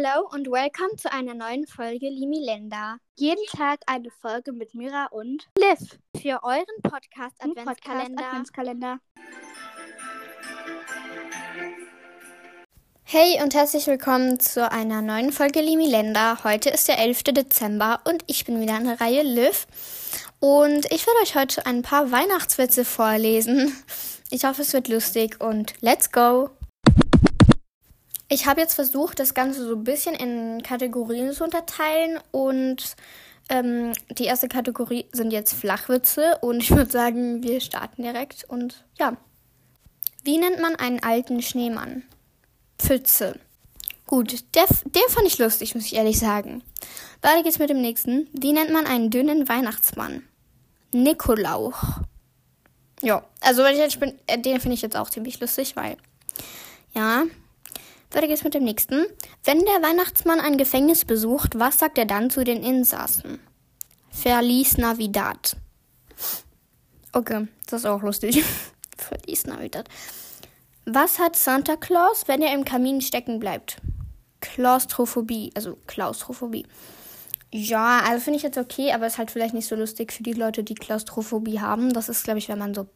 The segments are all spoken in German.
Hello und welcome zu einer neuen Folge Limilenda. Jeden Tag eine Folge mit Mira und Liv für euren Podcast Adventskalender. Adventskalender. Hey und herzlich willkommen zu einer neuen Folge Limilenda. Heute ist der 11. Dezember und ich bin wieder an der Reihe Liv. Und ich werde euch heute ein paar Weihnachtswitze vorlesen. Ich hoffe, es wird lustig und let's go! Ich habe jetzt versucht, das Ganze so ein bisschen in Kategorien zu unterteilen und ähm, die erste Kategorie sind jetzt Flachwitze und ich würde sagen, wir starten direkt und ja. Wie nennt man einen alten Schneemann? Pfütze. Gut, der, den fand ich lustig, muss ich ehrlich sagen. Weiter geht's mit dem nächsten. Wie nennt man einen dünnen Weihnachtsmann? Nikolauch. Ja, also äh, den finde ich jetzt auch ziemlich lustig, weil ja, weiter geht's mit dem nächsten. Wenn der Weihnachtsmann ein Gefängnis besucht, was sagt er dann zu den Insassen? Verlies Navidad. Okay, das ist auch lustig. Verlies Navidad. Was hat Santa Claus, wenn er im Kamin stecken bleibt? Klaustrophobie, also Klaustrophobie. Ja, also finde ich jetzt okay, aber ist halt vielleicht nicht so lustig für die Leute, die Klaustrophobie haben. Das ist, glaube ich, wenn man so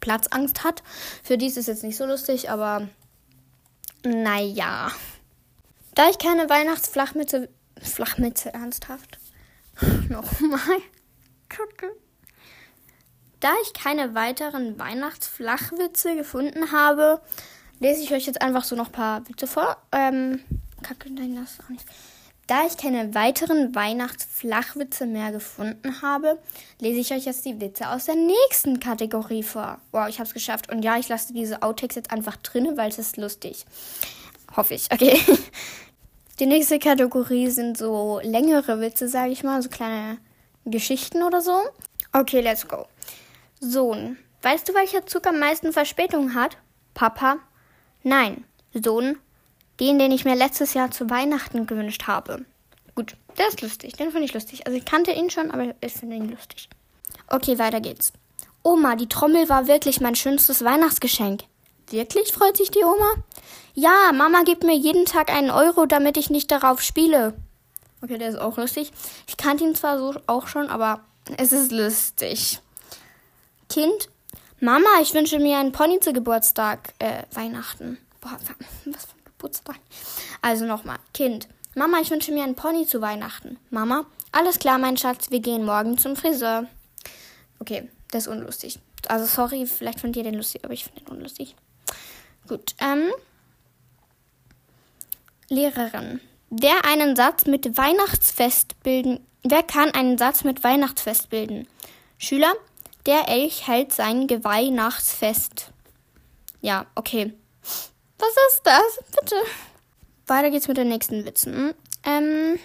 Platzangst hat. Für die ist es jetzt nicht so lustig, aber naja. Da ich keine Weihnachtsflachmütze. Flachmütze, ernsthaft? Nochmal. Kacke. Da ich keine weiteren Weihnachtsflachwitze gefunden habe, lese ich euch jetzt einfach so noch ein paar Witze vor. Ähm, Kacke, nein, das auch nicht. Da ich keine weiteren Weihnachtsflachwitze mehr gefunden habe, lese ich euch jetzt die Witze aus der nächsten Kategorie vor. Wow, ich habe es geschafft. Und ja, ich lasse diese Outtakes jetzt einfach drin, weil es ist lustig. Hoffe ich. Okay. Die nächste Kategorie sind so längere Witze, sage ich mal, so kleine Geschichten oder so. Okay, let's go. Sohn, weißt du, welcher Zug am meisten Verspätung hat? Papa? Nein. Sohn, den, den ich mir letztes Jahr zu Weihnachten gewünscht habe. Gut, der ist lustig. Den finde ich lustig. Also ich kannte ihn schon, aber ich finde ihn lustig. Okay, weiter geht's. Oma, die Trommel war wirklich mein schönstes Weihnachtsgeschenk. Wirklich? freut sich die Oma. Ja, Mama gibt mir jeden Tag einen Euro, damit ich nicht darauf spiele. Okay, der ist auch lustig. Ich kannte ihn zwar so auch schon, aber es ist lustig. Kind, Mama, ich wünsche mir einen Pony zu Geburtstag, äh, Weihnachten. Boah, was Geburtstag. Also nochmal. Kind. Mama, ich wünsche mir einen Pony zu Weihnachten. Mama, alles klar, mein Schatz, wir gehen morgen zum Friseur. Okay, das ist unlustig. Also sorry, vielleicht findet ihr den lustig, aber ich finde den unlustig. Gut, ähm. Lehrerin. Wer einen Satz mit Weihnachtsfest bilden. Wer kann einen Satz mit Weihnachtsfest bilden? Schüler. Der Elch hält sein Geweihnachtsfest. Ja, okay. Was ist das? Bitte. Weiter geht's mit den nächsten Witzen. Ähm,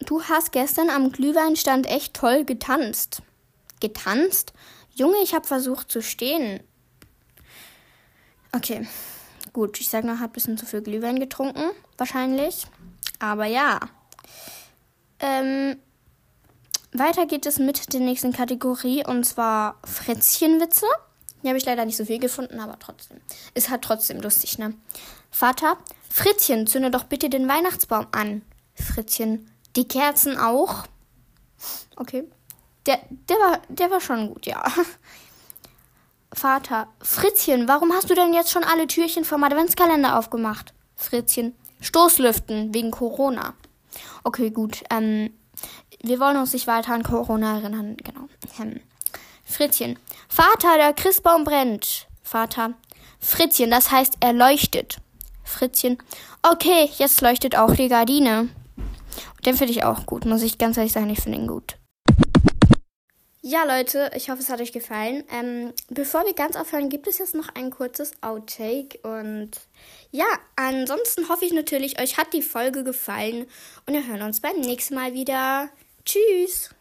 du hast gestern am Glühweinstand echt toll getanzt. Getanzt? Junge, ich habe versucht zu stehen. Okay, gut. Ich sage noch, hat ein bisschen zu viel Glühwein getrunken. Wahrscheinlich. Aber ja. Ähm, weiter geht es mit der nächsten Kategorie und zwar Fritzchenwitze. Hier habe ich leider nicht so viel gefunden, aber trotzdem. Ist halt trotzdem lustig, ne? Vater, Fritzchen, zünde doch bitte den Weihnachtsbaum an. Fritzchen, die Kerzen auch? Okay. Der, der, war, der war schon gut, ja. Vater, Fritzchen, warum hast du denn jetzt schon alle Türchen vom Adventskalender aufgemacht? Fritzchen, Stoßlüften wegen Corona. Okay, gut. Ähm, wir wollen uns nicht weiter an Corona erinnern, genau. Ähm, Fritzchen. Vater, der Christbaum brennt. Vater. Fritzchen, das heißt, er leuchtet. Fritzchen. Okay, jetzt leuchtet auch die Gardine. Den finde ich auch gut, muss ich ganz ehrlich sagen, ich finde ihn gut. Ja, Leute, ich hoffe, es hat euch gefallen. Ähm, bevor wir ganz aufhören, gibt es jetzt noch ein kurzes Outtake. Und ja, ansonsten hoffe ich natürlich, euch hat die Folge gefallen. Und wir hören uns beim nächsten Mal wieder. Tschüss!